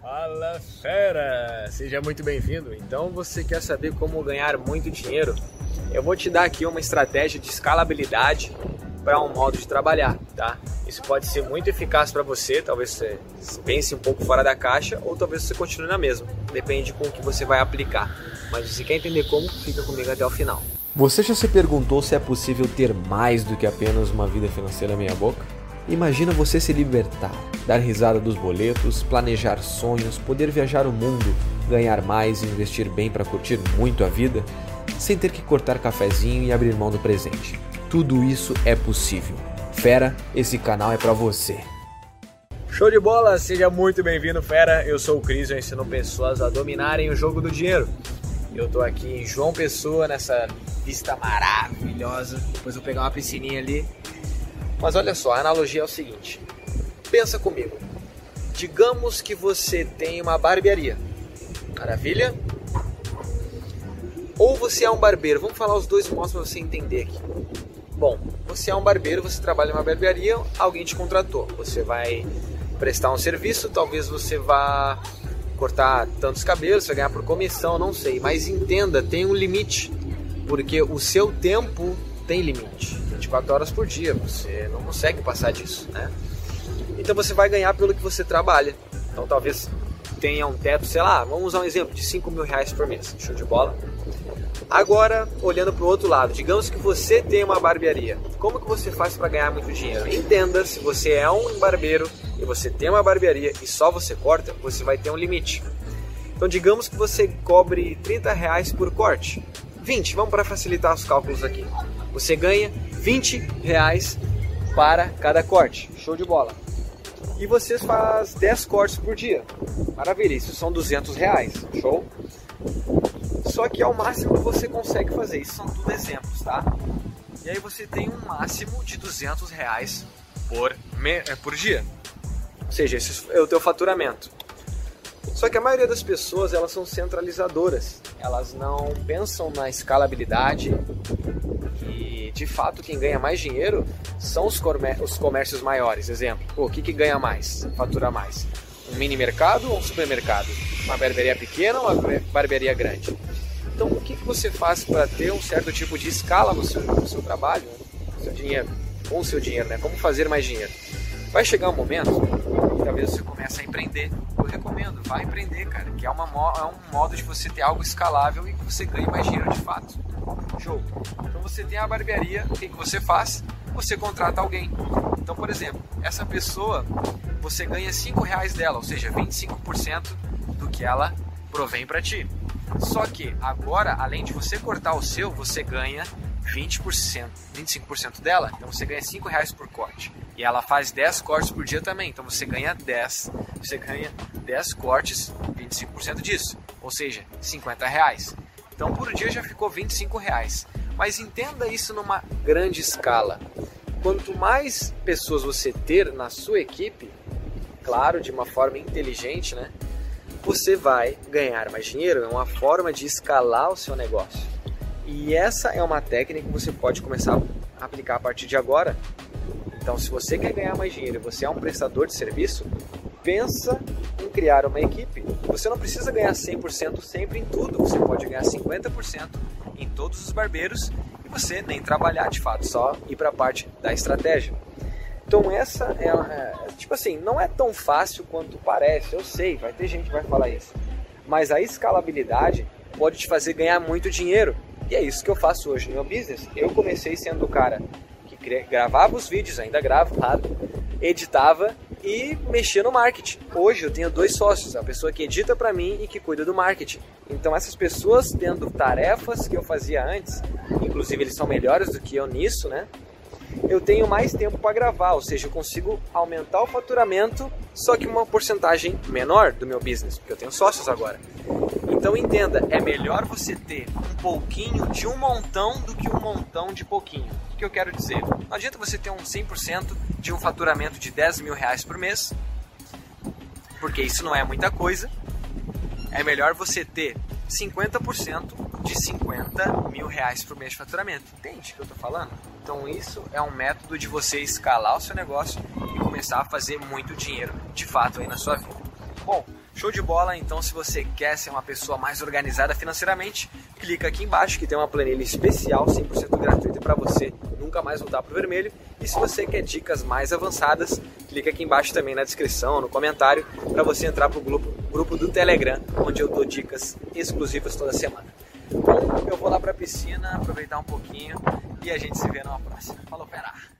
Fala fera! Seja muito bem-vindo. Então você quer saber como ganhar muito dinheiro? Eu vou te dar aqui uma estratégia de escalabilidade para um modo de trabalhar, tá? Isso pode ser muito eficaz para você, talvez você pense um pouco fora da caixa ou talvez você continue na mesma. Depende com o que você vai aplicar. Mas se quer entender como, fica comigo até o final. Você já se perguntou se é possível ter mais do que apenas uma vida financeira meia boca? Imagina você se libertar, dar risada dos boletos, planejar sonhos, poder viajar o mundo, ganhar mais e investir bem para curtir muito a vida, sem ter que cortar cafezinho e abrir mão do presente. Tudo isso é possível. Fera, esse canal é para você. Show de bola, seja muito bem-vindo, fera. Eu sou o Cris, eu ensino pessoas a dominarem o jogo do dinheiro. Eu tô aqui em João Pessoa, nessa vista maravilhosa. Depois vou pegar uma piscininha ali mas olha só, a analogia é o seguinte: pensa comigo. Digamos que você tem uma barbearia. Maravilha? Ou você é um barbeiro. Vamos falar os dois modos para você entender aqui. Bom, você é um barbeiro, você trabalha em uma barbearia, alguém te contratou. Você vai prestar um serviço, talvez você vá cortar tantos cabelos, você vai ganhar por comissão, não sei. Mas entenda, tem um limite, porque o seu tempo tem limite. 24 horas por dia, você não consegue passar disso, né? Então você vai ganhar pelo que você trabalha. Então talvez tenha um teto, sei lá, vamos usar um exemplo de 5 mil reais por mês, show de bola. Agora, olhando para o outro lado, digamos que você tem uma barbearia. Como que você faz para ganhar muito dinheiro? Entenda, se você é um barbeiro e você tem uma barbearia e só você corta, você vai ter um limite. Então, digamos que você cobre 30 reais por corte. 20, vamos para facilitar os cálculos aqui. Você ganha 20 reais para cada corte. Show de bola. E você faz 10 cortes por dia. Maravilha, isso são 200 reais. Show? Só que é o máximo que você consegue fazer. Isso são tudo exemplos, tá? E aí você tem um máximo de 200 reais por, me... Eh, por dia. Ou seja, esse é o teu faturamento. Só que a maioria das pessoas elas são centralizadoras. Elas não pensam na escalabilidade de fato quem ganha mais dinheiro são os, os comércios maiores. Exemplo, o que, que ganha mais, fatura mais? Um mini mercado ou um supermercado? Uma barbearia pequena ou uma barbearia grande? Então, o que, que você faz para ter um certo tipo de escala no seu, no seu trabalho, né? no seu dinheiro, com o seu dinheiro, né? Como fazer mais dinheiro? Vai chegar um momento que talvez você comece a empreender. Eu recomendo, vai empreender, cara, que é, uma, é um modo de você ter algo escalável e que você ganhe mais dinheiro de fato. Show. Então você tem a barbearia, o que, que você faz? Você contrata alguém. Então, por exemplo, essa pessoa, você ganha 5 reais dela, ou seja, 25% do que ela provém para ti. Só que agora, além de você cortar o seu, você ganha 20%, 25% dela. Então você ganha 5 reais por corte. E ela faz 10 cortes por dia também. Então você ganha 10. Você ganha 10 cortes, 25% disso. Ou seja, 50 reais. Então por dia já ficou 25 reais. Mas entenda isso numa grande escala. Quanto mais pessoas você ter na sua equipe, claro, de uma forma inteligente, né? Você vai ganhar mais dinheiro. É uma forma de escalar o seu negócio. E essa é uma técnica que você pode começar a aplicar a partir de agora. Então, se você quer ganhar mais dinheiro você é um prestador de serviço, pensa criar uma equipe. Você não precisa ganhar 100% sempre em tudo, você pode ganhar 50% em todos os barbeiros e você nem trabalhar de fato, só ir para a parte da estratégia. Então essa é, é, tipo assim, não é tão fácil quanto parece, eu sei, vai ter gente que vai falar isso. Mas a escalabilidade pode te fazer ganhar muito dinheiro. E é isso que eu faço hoje no meu business. Eu comecei sendo o cara que gravava os vídeos, ainda gravo, claro, editava e mexer no marketing. Hoje eu tenho dois sócios, a pessoa que edita para mim e que cuida do marketing. Então essas pessoas tendo tarefas que eu fazia antes, inclusive eles são melhores do que eu nisso, né? Eu tenho mais tempo para gravar, ou seja, eu consigo aumentar o faturamento, só que uma porcentagem menor do meu business, porque eu tenho sócios agora. Então entenda, é melhor você ter um pouquinho de um montão do que um montão de pouquinho. O que eu quero dizer? Não adianta você ter um 100% de um faturamento de 10 mil reais por mês, porque isso não é muita coisa. É melhor você ter 50% de 50 mil reais por mês de faturamento. Entende o que eu estou falando? Então isso é um método de você escalar o seu negócio e começar a fazer muito dinheiro de fato aí na sua vida. Bom, Show de bola, então se você quer ser uma pessoa mais organizada financeiramente, clica aqui embaixo que tem uma planilha especial 100% gratuita para você nunca mais voltar pro vermelho. E se você quer dicas mais avançadas, clica aqui embaixo também na descrição, no comentário, para você entrar pro grupo, grupo do Telegram, onde eu dou dicas exclusivas toda semana. Bom, eu vou lá pra piscina, aproveitar um pouquinho e a gente se vê numa próxima. Falou, pera!